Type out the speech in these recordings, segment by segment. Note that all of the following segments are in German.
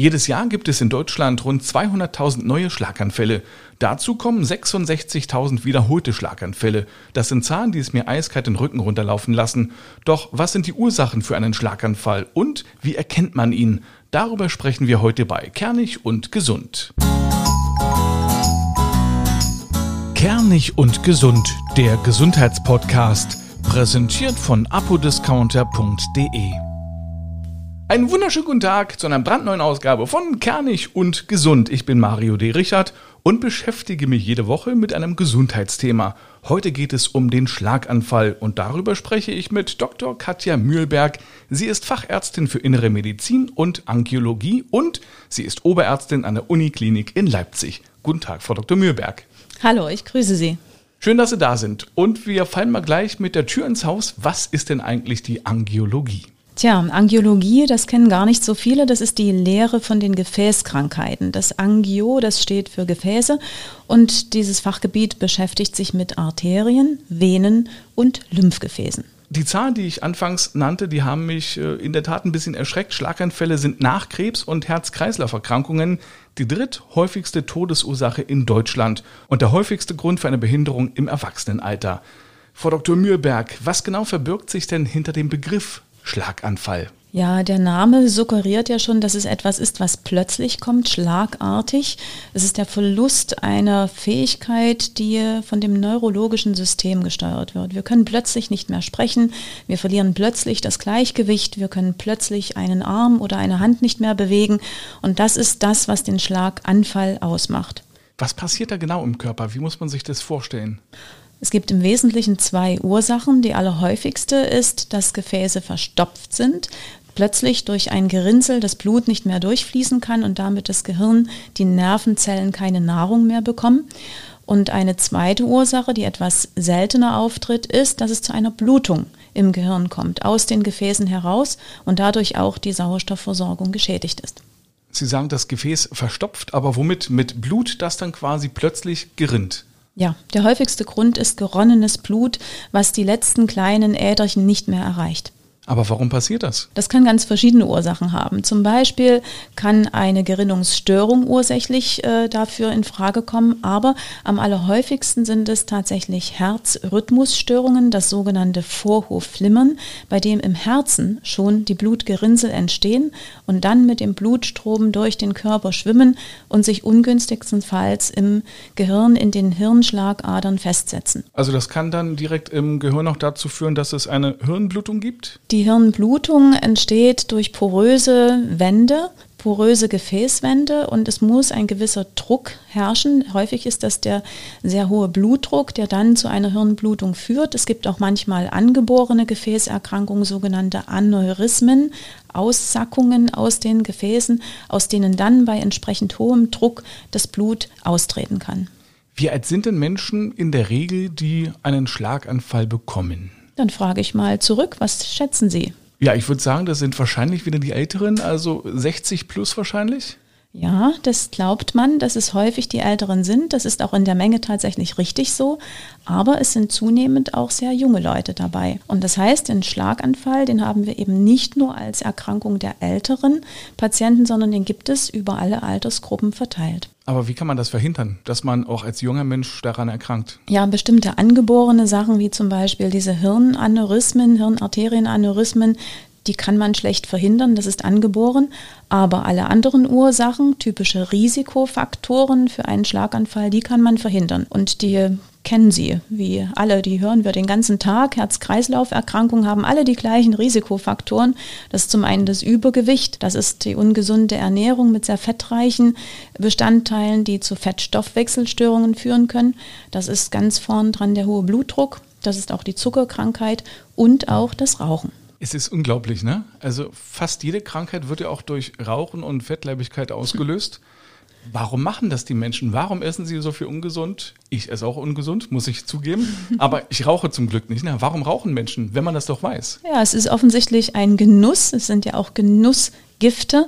Jedes Jahr gibt es in Deutschland rund 200.000 neue Schlaganfälle. Dazu kommen 66.000 wiederholte Schlaganfälle. Das sind Zahlen, die es mir eiskalt den Rücken runterlaufen lassen. Doch was sind die Ursachen für einen Schlaganfall und wie erkennt man ihn? Darüber sprechen wir heute bei Kernig und Gesund. Kernig und Gesund, der Gesundheitspodcast, präsentiert von apodiscounter.de. Einen wunderschönen guten Tag zu einer brandneuen Ausgabe von Kernig und Gesund. Ich bin Mario D. Richard und beschäftige mich jede Woche mit einem Gesundheitsthema. Heute geht es um den Schlaganfall und darüber spreche ich mit Dr. Katja Mühlberg. Sie ist Fachärztin für Innere Medizin und Angiologie und sie ist Oberärztin an der Uniklinik in Leipzig. Guten Tag, Frau Dr. Mühlberg. Hallo, ich grüße Sie. Schön, dass Sie da sind. Und wir fallen mal gleich mit der Tür ins Haus. Was ist denn eigentlich die Angiologie? Tja, Angiologie, das kennen gar nicht so viele. Das ist die Lehre von den Gefäßkrankheiten. Das Angio, das steht für Gefäße. Und dieses Fachgebiet beschäftigt sich mit Arterien, Venen und Lymphgefäßen. Die Zahlen, die ich anfangs nannte, die haben mich äh, in der Tat ein bisschen erschreckt. Schlaganfälle sind nach Krebs und Herz-Kreislauf-Erkrankungen die dritthäufigste Todesursache in Deutschland und der häufigste Grund für eine Behinderung im Erwachsenenalter. Frau Dr. Mühlberg, was genau verbirgt sich denn hinter dem Begriff Schlaganfall. Ja, der Name suggeriert ja schon, dass es etwas ist, was plötzlich kommt, schlagartig. Es ist der Verlust einer Fähigkeit, die von dem neurologischen System gesteuert wird. Wir können plötzlich nicht mehr sprechen, wir verlieren plötzlich das Gleichgewicht, wir können plötzlich einen Arm oder eine Hand nicht mehr bewegen und das ist das, was den Schlaganfall ausmacht. Was passiert da genau im Körper? Wie muss man sich das vorstellen? Es gibt im Wesentlichen zwei Ursachen. Die allerhäufigste ist, dass Gefäße verstopft sind, plötzlich durch ein Gerinnsel das Blut nicht mehr durchfließen kann und damit das Gehirn, die Nervenzellen keine Nahrung mehr bekommen. Und eine zweite Ursache, die etwas seltener auftritt, ist, dass es zu einer Blutung im Gehirn kommt, aus den Gefäßen heraus und dadurch auch die Sauerstoffversorgung geschädigt ist. Sie sagen, das Gefäß verstopft, aber womit? Mit Blut, das dann quasi plötzlich gerinnt. Ja, der häufigste Grund ist geronnenes Blut, was die letzten kleinen Äderchen nicht mehr erreicht. Aber warum passiert das? Das kann ganz verschiedene Ursachen haben. Zum Beispiel kann eine Gerinnungsstörung ursächlich äh, dafür in Frage kommen, aber am allerhäufigsten sind es tatsächlich Herzrhythmusstörungen, das sogenannte Vorhofflimmern, bei dem im Herzen schon die Blutgerinnsel entstehen und dann mit dem Blutstrom durch den Körper schwimmen und sich ungünstigstenfalls im Gehirn in den Hirnschlagadern festsetzen. Also das kann dann direkt im Gehirn auch dazu führen, dass es eine Hirnblutung gibt? Die Hirnblutung entsteht durch poröse Wände, poröse Gefäßwände und es muss ein gewisser Druck herrschen. Häufig ist das der sehr hohe Blutdruck, der dann zu einer Hirnblutung führt. Es gibt auch manchmal angeborene Gefäßerkrankungen, sogenannte Aneurysmen, Aussackungen aus den Gefäßen, aus denen dann bei entsprechend hohem Druck das Blut austreten kann. Wie alt sind denn Menschen in der Regel, die einen Schlaganfall bekommen? Dann frage ich mal zurück, was schätzen Sie? Ja, ich würde sagen, das sind wahrscheinlich wieder die Älteren, also 60 plus wahrscheinlich. Ja, das glaubt man, dass es häufig die Älteren sind. Das ist auch in der Menge tatsächlich richtig so. Aber es sind zunehmend auch sehr junge Leute dabei. Und das heißt, den Schlaganfall, den haben wir eben nicht nur als Erkrankung der älteren Patienten, sondern den gibt es über alle Altersgruppen verteilt. Aber wie kann man das verhindern, dass man auch als junger Mensch daran erkrankt? Ja, bestimmte angeborene Sachen wie zum Beispiel diese Hirnaneurysmen, Hirnarterienaneurysmen, die kann man schlecht verhindern, das ist angeboren. Aber alle anderen Ursachen, typische Risikofaktoren für einen Schlaganfall, die kann man verhindern. Und die kennen Sie, wie alle, die hören wir den ganzen Tag. Herz-Kreislauf-Erkrankungen haben alle die gleichen Risikofaktoren. Das ist zum einen das Übergewicht, das ist die ungesunde Ernährung mit sehr fettreichen Bestandteilen, die zu Fettstoffwechselstörungen führen können. Das ist ganz vorn dran der hohe Blutdruck, das ist auch die Zuckerkrankheit und auch das Rauchen. Es ist unglaublich, ne? Also fast jede Krankheit wird ja auch durch Rauchen und Fettleibigkeit ausgelöst. Warum machen das die Menschen? Warum essen sie so viel ungesund? Ich esse auch ungesund, muss ich zugeben. Aber ich rauche zum Glück nicht. Na, warum rauchen Menschen, wenn man das doch weiß? Ja, es ist offensichtlich ein Genuss. Es sind ja auch Genussgifte.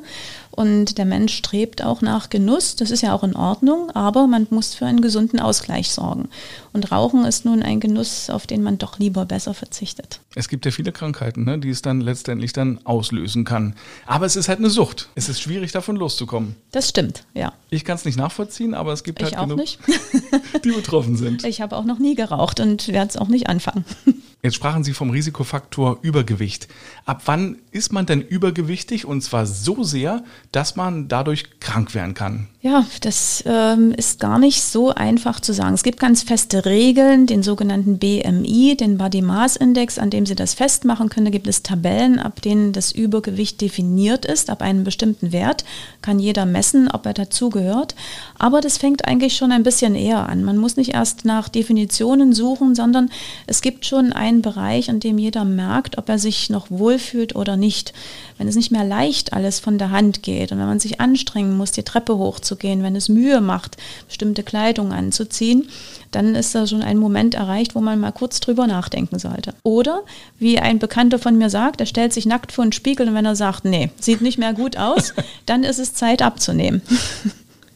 Und der Mensch strebt auch nach Genuss. Das ist ja auch in Ordnung, aber man muss für einen gesunden Ausgleich sorgen. Und Rauchen ist nun ein Genuss, auf den man doch lieber besser verzichtet. Es gibt ja viele Krankheiten, ne, die es dann letztendlich dann auslösen kann. Aber es ist halt eine Sucht. Es ist schwierig, davon loszukommen. Das stimmt, ja. Ich kann es nicht nachvollziehen, aber es gibt ich halt genug, nicht. die betroffen sind. Ich habe auch noch nie geraucht und werde es auch nicht anfangen. Jetzt sprachen Sie vom Risikofaktor Übergewicht. Ab wann ist man denn übergewichtig und zwar so sehr, dass man dadurch krank werden kann? Ja, das ähm, ist gar nicht so einfach zu sagen. Es gibt ganz feste Regeln, den sogenannten BMI, den Body Mass Index, an dem Sie das festmachen können. Da gibt es Tabellen, ab denen das Übergewicht definiert ist. Ab einem bestimmten Wert kann jeder messen, ob er dazugehört. Aber das fängt eigentlich schon ein bisschen eher an. Man muss nicht erst nach Definitionen suchen, sondern es gibt schon einen Bereich, an dem jeder merkt, ob er sich noch wohlfühlt oder nicht. Wenn es nicht mehr leicht alles von der Hand geht und wenn man sich anstrengen muss, die Treppe hochzugehen, wenn es Mühe macht, bestimmte Kleidung anzuziehen, dann ist da schon ein Moment erreicht, wo man mal kurz drüber nachdenken sollte. Oder wie ein Bekannter von mir sagt, er stellt sich nackt vor den Spiegel und wenn er sagt, nee, sieht nicht mehr gut aus, dann ist es Zeit abzunehmen.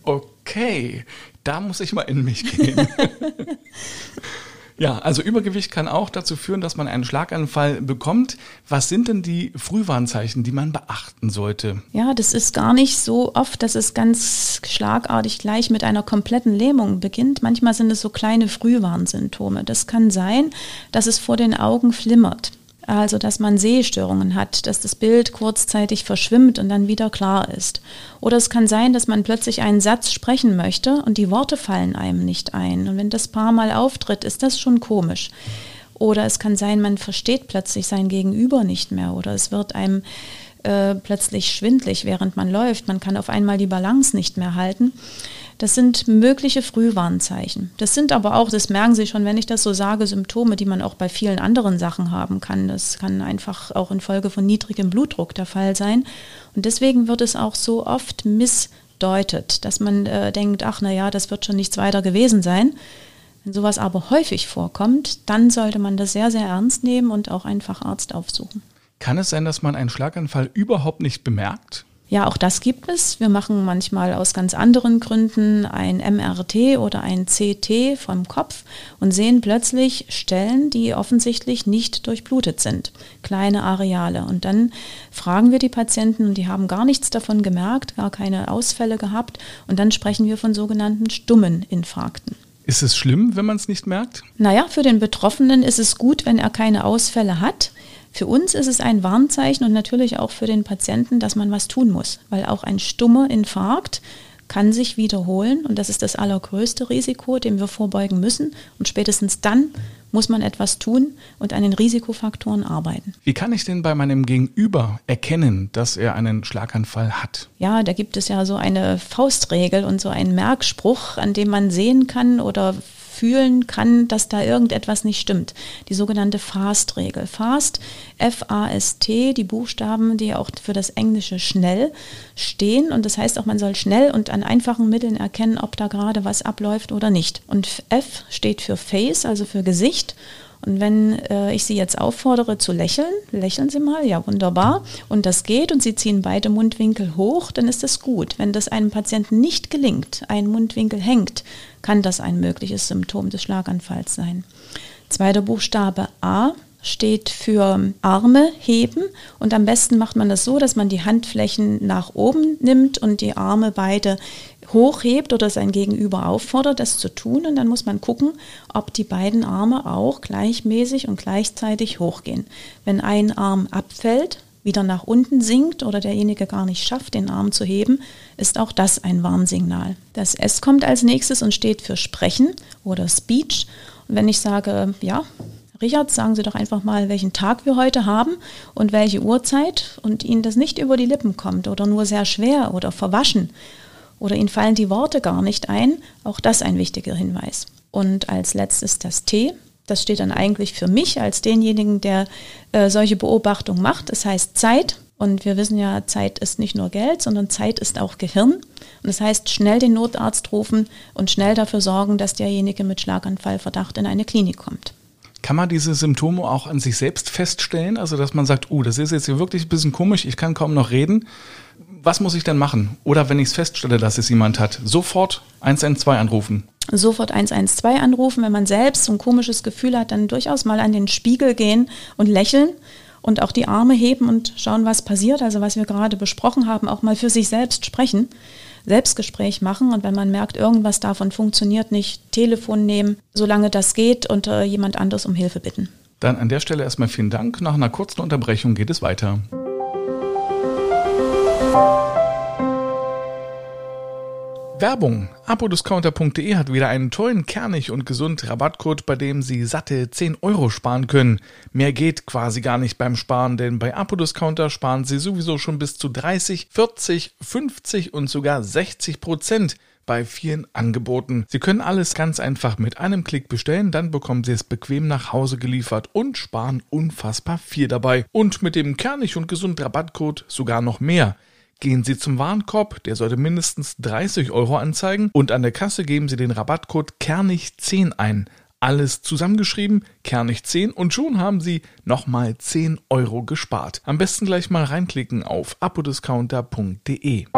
Okay, da muss ich mal in mich gehen. Ja, also Übergewicht kann auch dazu führen, dass man einen Schlaganfall bekommt. Was sind denn die Frühwarnzeichen, die man beachten sollte? Ja, das ist gar nicht so oft, dass es ganz schlagartig gleich mit einer kompletten Lähmung beginnt. Manchmal sind es so kleine Frühwarnsymptome. Das kann sein, dass es vor den Augen flimmert. Also, dass man Sehstörungen hat, dass das Bild kurzzeitig verschwimmt und dann wieder klar ist. Oder es kann sein, dass man plötzlich einen Satz sprechen möchte und die Worte fallen einem nicht ein. Und wenn das paar Mal auftritt, ist das schon komisch. Oder es kann sein, man versteht plötzlich sein Gegenüber nicht mehr oder es wird einem äh, plötzlich schwindlig, während man läuft. Man kann auf einmal die Balance nicht mehr halten. Das sind mögliche Frühwarnzeichen. Das sind aber auch, das merken Sie schon, wenn ich das so sage, Symptome, die man auch bei vielen anderen Sachen haben kann. Das kann einfach auch infolge von niedrigem Blutdruck der Fall sein. Und deswegen wird es auch so oft missdeutet, dass man äh, denkt, ach naja, das wird schon nichts weiter gewesen sein. Wenn sowas aber häufig vorkommt, dann sollte man das sehr, sehr ernst nehmen und auch einen Facharzt aufsuchen. Kann es sein, dass man einen Schlaganfall überhaupt nicht bemerkt? Ja, auch das gibt es. Wir machen manchmal aus ganz anderen Gründen ein MRT oder ein CT vom Kopf und sehen plötzlich Stellen, die offensichtlich nicht durchblutet sind, kleine Areale. Und dann fragen wir die Patienten und die haben gar nichts davon gemerkt, gar keine Ausfälle gehabt. Und dann sprechen wir von sogenannten stummen Infarkten. Ist es schlimm, wenn man es nicht merkt? Naja, für den Betroffenen ist es gut, wenn er keine Ausfälle hat. Für uns ist es ein Warnzeichen und natürlich auch für den Patienten, dass man was tun muss, weil auch ein stummer Infarkt kann sich wiederholen und das ist das allergrößte Risiko, dem wir vorbeugen müssen. Und spätestens dann muss man etwas tun und an den Risikofaktoren arbeiten. Wie kann ich denn bei meinem Gegenüber erkennen, dass er einen Schlaganfall hat? Ja, da gibt es ja so eine Faustregel und so einen Merkspruch, an dem man sehen kann oder fühlen kann, dass da irgendetwas nicht stimmt. Die sogenannte FAST-Regel. FAST, F-A-S-T, die Buchstaben, die auch für das Englische schnell stehen. Und das heißt auch, man soll schnell und an einfachen Mitteln erkennen, ob da gerade was abläuft oder nicht. Und F steht für Face, also für Gesicht. Und wenn äh, ich Sie jetzt auffordere zu lächeln, lächeln Sie mal, ja wunderbar, und das geht und Sie ziehen beide Mundwinkel hoch, dann ist das gut. Wenn das einem Patienten nicht gelingt, ein Mundwinkel hängt, kann das ein mögliches Symptom des Schlaganfalls sein. Zweiter Buchstabe A steht für Arme heben und am besten macht man das so, dass man die Handflächen nach oben nimmt und die Arme beide hochhebt oder sein Gegenüber auffordert, das zu tun. Und dann muss man gucken, ob die beiden Arme auch gleichmäßig und gleichzeitig hochgehen. Wenn ein Arm abfällt, wieder nach unten sinkt oder derjenige gar nicht schafft, den Arm zu heben, ist auch das ein Warnsignal. Das S kommt als nächstes und steht für Sprechen oder Speech. Und wenn ich sage, ja, Richard, sagen Sie doch einfach mal, welchen Tag wir heute haben und welche Uhrzeit und Ihnen das nicht über die Lippen kommt oder nur sehr schwer oder verwaschen oder Ihnen fallen die Worte gar nicht ein, auch das ein wichtiger Hinweis. Und als letztes das T. Das steht dann eigentlich für mich als denjenigen, der äh, solche Beobachtungen macht. Es heißt Zeit. Und wir wissen ja, Zeit ist nicht nur Geld, sondern Zeit ist auch Gehirn. Und das heißt, schnell den Notarzt rufen und schnell dafür sorgen, dass derjenige mit Schlaganfallverdacht in eine Klinik kommt. Kann man diese Symptome auch an sich selbst feststellen? Also, dass man sagt, oh, das ist jetzt hier wirklich ein bisschen komisch, ich kann kaum noch reden. Was muss ich denn machen? Oder wenn ich es feststelle, dass es jemand hat, sofort 112 anrufen. Sofort 112 anrufen. Wenn man selbst so ein komisches Gefühl hat, dann durchaus mal an den Spiegel gehen und lächeln und auch die Arme heben und schauen, was passiert. Also was wir gerade besprochen haben, auch mal für sich selbst sprechen, Selbstgespräch machen und wenn man merkt, irgendwas davon funktioniert nicht, Telefon nehmen, solange das geht und äh, jemand anders um Hilfe bitten. Dann an der Stelle erstmal vielen Dank. Nach einer kurzen Unterbrechung geht es weiter. Werbung. Apodiscounter.de hat wieder einen tollen, kernig und gesund Rabattcode, bei dem Sie satte 10 Euro sparen können. Mehr geht quasi gar nicht beim Sparen, denn bei Apodiscounter sparen Sie sowieso schon bis zu 30, 40, 50 und sogar 60 Prozent bei vielen Angeboten. Sie können alles ganz einfach mit einem Klick bestellen, dann bekommen Sie es bequem nach Hause geliefert und sparen unfassbar viel dabei. Und mit dem kernig und gesund Rabattcode sogar noch mehr. Gehen Sie zum Warenkorb, der sollte mindestens 30 Euro anzeigen und an der Kasse geben Sie den Rabattcode Kernig10 ein. Alles zusammengeschrieben, Kernig10 und schon haben Sie nochmal 10 Euro gespart. Am besten gleich mal reinklicken auf apodiscounter.de.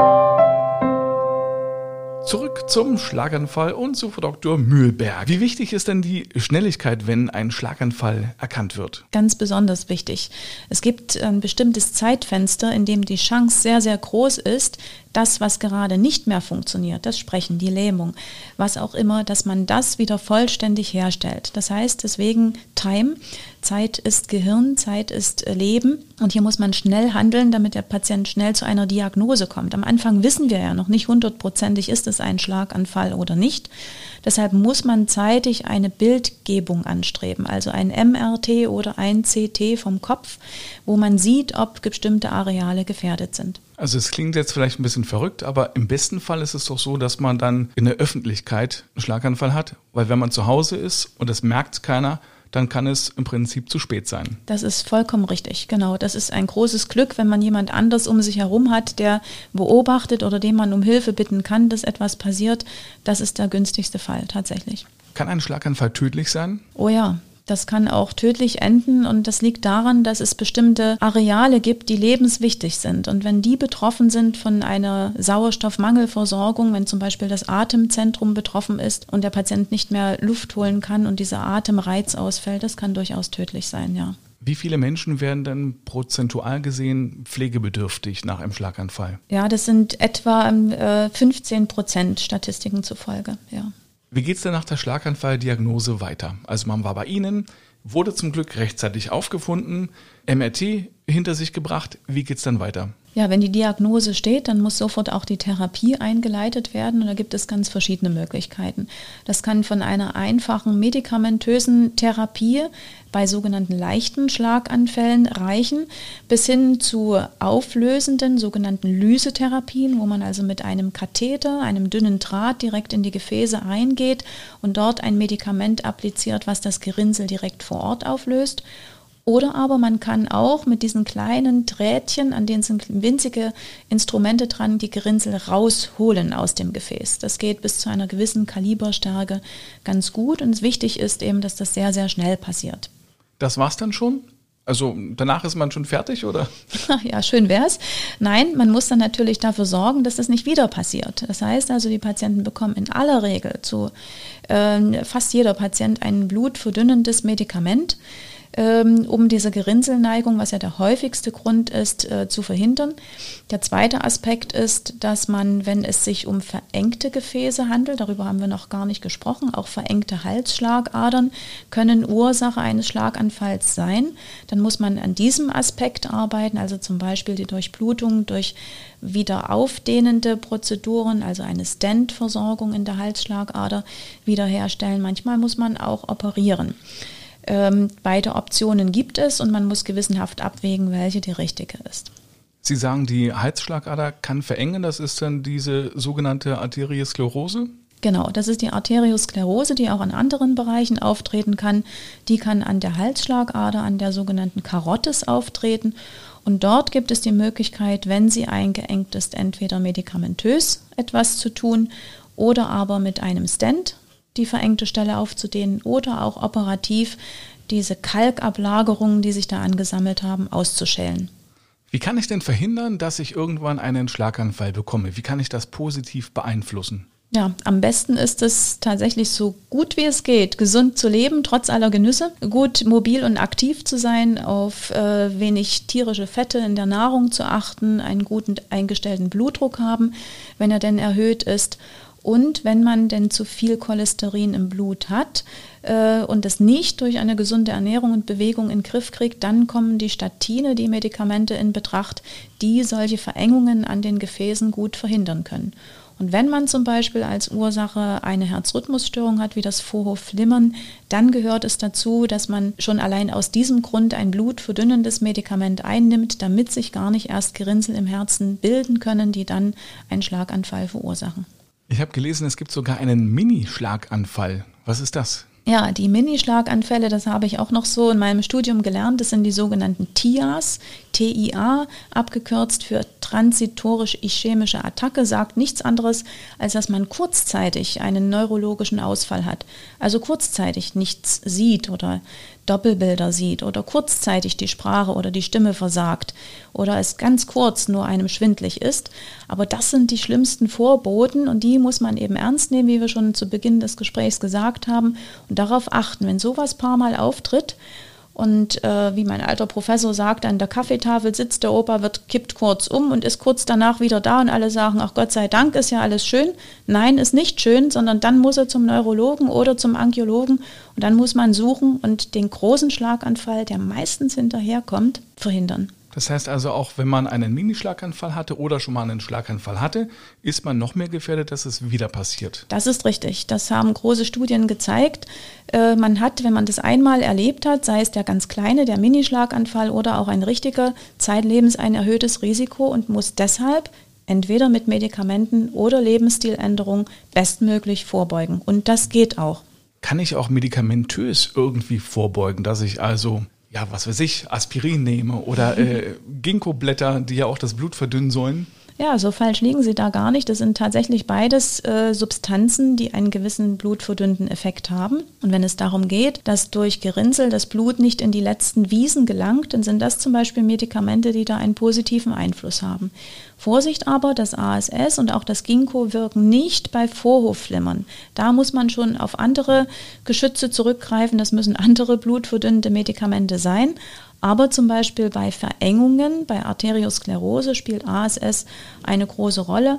Zurück zum Schlaganfall und zu Frau Dr. Mühlberg. Wie wichtig ist denn die Schnelligkeit, wenn ein Schlaganfall erkannt wird? Ganz besonders wichtig. Es gibt ein bestimmtes Zeitfenster, in dem die Chance sehr, sehr groß ist, das, was gerade nicht mehr funktioniert, das Sprechen, die Lähmung, was auch immer, dass man das wieder vollständig herstellt. Das heißt deswegen Time, Zeit ist Gehirn, Zeit ist Leben und hier muss man schnell handeln, damit der Patient schnell zu einer Diagnose kommt. Am Anfang wissen wir ja noch nicht hundertprozentig, ist es ein Schlaganfall oder nicht. Deshalb muss man zeitig eine Bildgebung anstreben, also ein MRT oder ein CT vom Kopf, wo man sieht, ob bestimmte Areale gefährdet sind. Also es klingt jetzt vielleicht ein bisschen verrückt, aber im besten Fall ist es doch so, dass man dann in der Öffentlichkeit einen Schlaganfall hat, weil wenn man zu Hause ist und das merkt keiner, dann kann es im Prinzip zu spät sein. Das ist vollkommen richtig, genau. Das ist ein großes Glück, wenn man jemand anders um sich herum hat, der beobachtet oder den man um Hilfe bitten kann, dass etwas passiert. Das ist der günstigste Fall tatsächlich. Kann ein Schlaganfall tödlich sein? Oh ja, das kann auch tödlich enden und das liegt daran, dass es bestimmte Areale gibt, die lebenswichtig sind. Und wenn die betroffen sind von einer Sauerstoffmangelversorgung, wenn zum Beispiel das Atemzentrum betroffen ist und der Patient nicht mehr Luft holen kann und dieser Atemreiz ausfällt, das kann durchaus tödlich sein, ja. Wie viele Menschen werden denn prozentual gesehen pflegebedürftig nach einem Schlaganfall? Ja, das sind etwa äh, 15 Prozent Statistiken zufolge, ja. Wie geht es denn nach der Schlaganfalldiagnose weiter? Also man war bei Ihnen, wurde zum Glück rechtzeitig aufgefunden, MRT hinter sich gebracht. Wie geht es dann weiter? Ja, wenn die Diagnose steht, dann muss sofort auch die Therapie eingeleitet werden und da gibt es ganz verschiedene Möglichkeiten. Das kann von einer einfachen medikamentösen Therapie bei sogenannten leichten Schlaganfällen reichen, bis hin zu auflösenden sogenannten Lysetherapien, wo man also mit einem Katheter, einem dünnen Draht direkt in die Gefäße eingeht und dort ein Medikament appliziert, was das Gerinnsel direkt vor Ort auflöst. Oder aber man kann auch mit diesen kleinen Drähtchen, an denen sind winzige Instrumente dran, die Gerinnsel rausholen aus dem Gefäß. Das geht bis zu einer gewissen Kaliberstärke ganz gut und wichtig ist eben, dass das sehr, sehr schnell passiert. Das war's dann schon? Also danach ist man schon fertig, oder? Ja, schön wär's. Nein, man muss dann natürlich dafür sorgen, dass das nicht wieder passiert. Das heißt also, die Patienten bekommen in aller Regel zu äh, fast jeder Patient ein blutverdünnendes Medikament um diese Gerinnselneigung, was ja der häufigste Grund ist, äh, zu verhindern. Der zweite Aspekt ist, dass man, wenn es sich um verengte Gefäße handelt, darüber haben wir noch gar nicht gesprochen, auch verengte Halsschlagadern können Ursache eines Schlaganfalls sein. Dann muss man an diesem Aspekt arbeiten, also zum Beispiel die Durchblutung durch wieder aufdehnende Prozeduren, also eine Stent-Versorgung in der Halsschlagader wiederherstellen. Manchmal muss man auch operieren. Ähm, beide Optionen gibt es und man muss gewissenhaft abwägen, welche die richtige ist. Sie sagen, die Halsschlagader kann verengen. Das ist dann diese sogenannte Arteriosklerose? Genau, das ist die Arteriosklerose, die auch in anderen Bereichen auftreten kann. Die kann an der Halsschlagader, an der sogenannten Karottes auftreten. Und dort gibt es die Möglichkeit, wenn sie eingeengt ist, entweder medikamentös etwas zu tun oder aber mit einem Stent, die verengte Stelle aufzudehnen oder auch operativ diese Kalkablagerungen, die sich da angesammelt haben, auszuschälen. Wie kann ich denn verhindern, dass ich irgendwann einen Schlaganfall bekomme? Wie kann ich das positiv beeinflussen? Ja, am besten ist es tatsächlich so gut wie es geht, gesund zu leben, trotz aller Genüsse, gut mobil und aktiv zu sein, auf äh, wenig tierische Fette in der Nahrung zu achten, einen guten eingestellten Blutdruck haben, wenn er denn erhöht ist. Und wenn man denn zu viel Cholesterin im Blut hat äh, und das nicht durch eine gesunde Ernährung und Bewegung in den Griff kriegt, dann kommen die Statine, die Medikamente in Betracht, die solche Verengungen an den Gefäßen gut verhindern können. Und wenn man zum Beispiel als Ursache eine Herzrhythmusstörung hat, wie das Vorhofflimmern, dann gehört es dazu, dass man schon allein aus diesem Grund ein blutverdünnendes Medikament einnimmt, damit sich gar nicht erst Gerinnsel im Herzen bilden können, die dann einen Schlaganfall verursachen. Ich habe gelesen, es gibt sogar einen Mini-Schlaganfall. Was ist das? Ja, die Mini-Schlaganfälle, das habe ich auch noch so in meinem Studium gelernt. Das sind die sogenannten TIAs, TIA, abgekürzt für transitorisch-ischämische Attacke, sagt nichts anderes, als dass man kurzzeitig einen neurologischen Ausfall hat. Also kurzzeitig nichts sieht oder Doppelbilder sieht oder kurzzeitig die Sprache oder die Stimme versagt oder es ganz kurz nur einem schwindlig ist. Aber das sind die schlimmsten Vorboten und die muss man eben ernst nehmen, wie wir schon zu Beginn des Gesprächs gesagt haben und darauf achten. Wenn sowas paar Mal auftritt und äh, wie mein alter Professor sagt, an der Kaffeetafel sitzt der Opa, wird kippt kurz um und ist kurz danach wieder da und alle sagen, ach Gott sei Dank, ist ja alles schön. Nein, ist nicht schön, sondern dann muss er zum Neurologen oder zum Angiologen und dann muss man suchen und den großen Schlaganfall, der meistens hinterherkommt, verhindern. Das heißt also, auch wenn man einen Minischlaganfall hatte oder schon mal einen Schlaganfall hatte, ist man noch mehr gefährdet, dass es wieder passiert. Das ist richtig. Das haben große Studien gezeigt. Äh, man hat, wenn man das einmal erlebt hat, sei es der ganz kleine, der Minischlaganfall oder auch ein richtiger, zeitlebens ein erhöhtes Risiko und muss deshalb entweder mit Medikamenten oder Lebensstiländerung bestmöglich vorbeugen. Und das geht auch. Kann ich auch medikamentös irgendwie vorbeugen, dass ich also ja, was weiß ich, Aspirin nehme oder äh, Ginkgo-Blätter, die ja auch das Blut verdünnen sollen. Ja, so falsch liegen Sie da gar nicht. Das sind tatsächlich beides äh, Substanzen, die einen gewissen blutverdünnenden Effekt haben. Und wenn es darum geht, dass durch Gerinnsel das Blut nicht in die letzten Wiesen gelangt, dann sind das zum Beispiel Medikamente, die da einen positiven Einfluss haben. Vorsicht aber, das ASS und auch das Ginkgo wirken nicht bei Vorhofflimmern. Da muss man schon auf andere Geschütze zurückgreifen. Das müssen andere blutverdünnende Medikamente sein. Aber zum Beispiel bei Verengungen, bei Arteriosklerose spielt ASS eine große Rolle.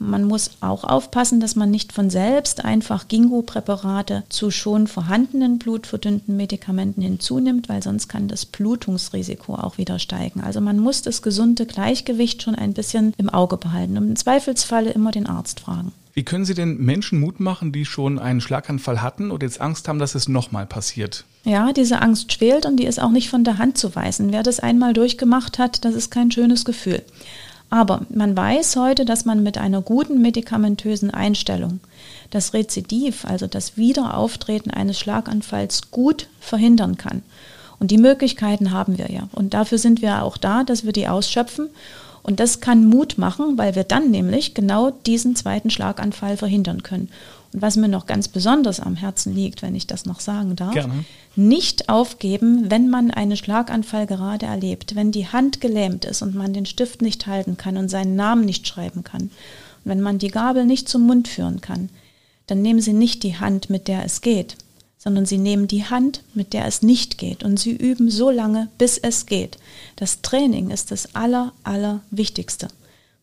Man muss auch aufpassen, dass man nicht von selbst einfach Ginkgo-Präparate zu schon vorhandenen blutverdünnten Medikamenten hinzunimmt, weil sonst kann das Blutungsrisiko auch wieder steigen. Also man muss das gesunde Gleichgewicht schon ein bisschen im Auge behalten und im Zweifelsfalle immer den Arzt fragen. Wie können Sie den Menschen Mut machen, die schon einen Schlaganfall hatten und jetzt Angst haben, dass es nochmal passiert? Ja, diese Angst schwelt und die ist auch nicht von der Hand zu weisen. Wer das einmal durchgemacht hat, das ist kein schönes Gefühl. Aber man weiß heute, dass man mit einer guten medikamentösen Einstellung das Rezidiv, also das Wiederauftreten eines Schlaganfalls, gut verhindern kann. Und die Möglichkeiten haben wir ja. Und dafür sind wir auch da, dass wir die ausschöpfen. Und das kann Mut machen, weil wir dann nämlich genau diesen zweiten Schlaganfall verhindern können. Und was mir noch ganz besonders am Herzen liegt, wenn ich das noch sagen darf, Gerne. nicht aufgeben, wenn man einen Schlaganfall gerade erlebt, wenn die Hand gelähmt ist und man den Stift nicht halten kann und seinen Namen nicht schreiben kann, und wenn man die Gabel nicht zum Mund führen kann, dann nehmen Sie nicht die Hand, mit der es geht, sondern Sie nehmen die Hand, mit der es nicht geht und Sie üben so lange, bis es geht. Das Training ist das Aller, Allerwichtigste.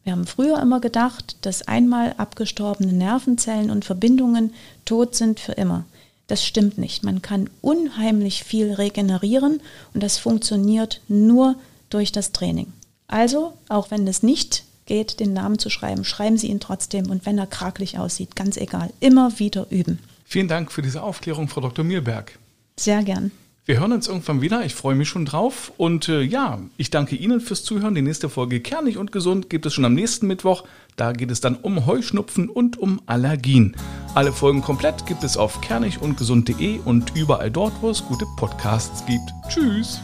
Wir haben früher immer gedacht, dass einmal abgestorbene Nervenzellen und Verbindungen tot sind für immer. Das stimmt nicht. Man kann unheimlich viel regenerieren und das funktioniert nur durch das Training. Also, auch wenn es nicht geht, den Namen zu schreiben, schreiben Sie ihn trotzdem und wenn er krakelig aussieht, ganz egal, immer wieder üben. Vielen Dank für diese Aufklärung, Frau Dr. Mielberg. Sehr gern. Wir hören uns irgendwann wieder. Ich freue mich schon drauf. Und äh, ja, ich danke Ihnen fürs Zuhören. Die nächste Folge Kernig und Gesund gibt es schon am nächsten Mittwoch. Da geht es dann um Heuschnupfen und um Allergien. Alle Folgen komplett gibt es auf kernigundgesund.de und überall dort, wo es gute Podcasts gibt. Tschüss.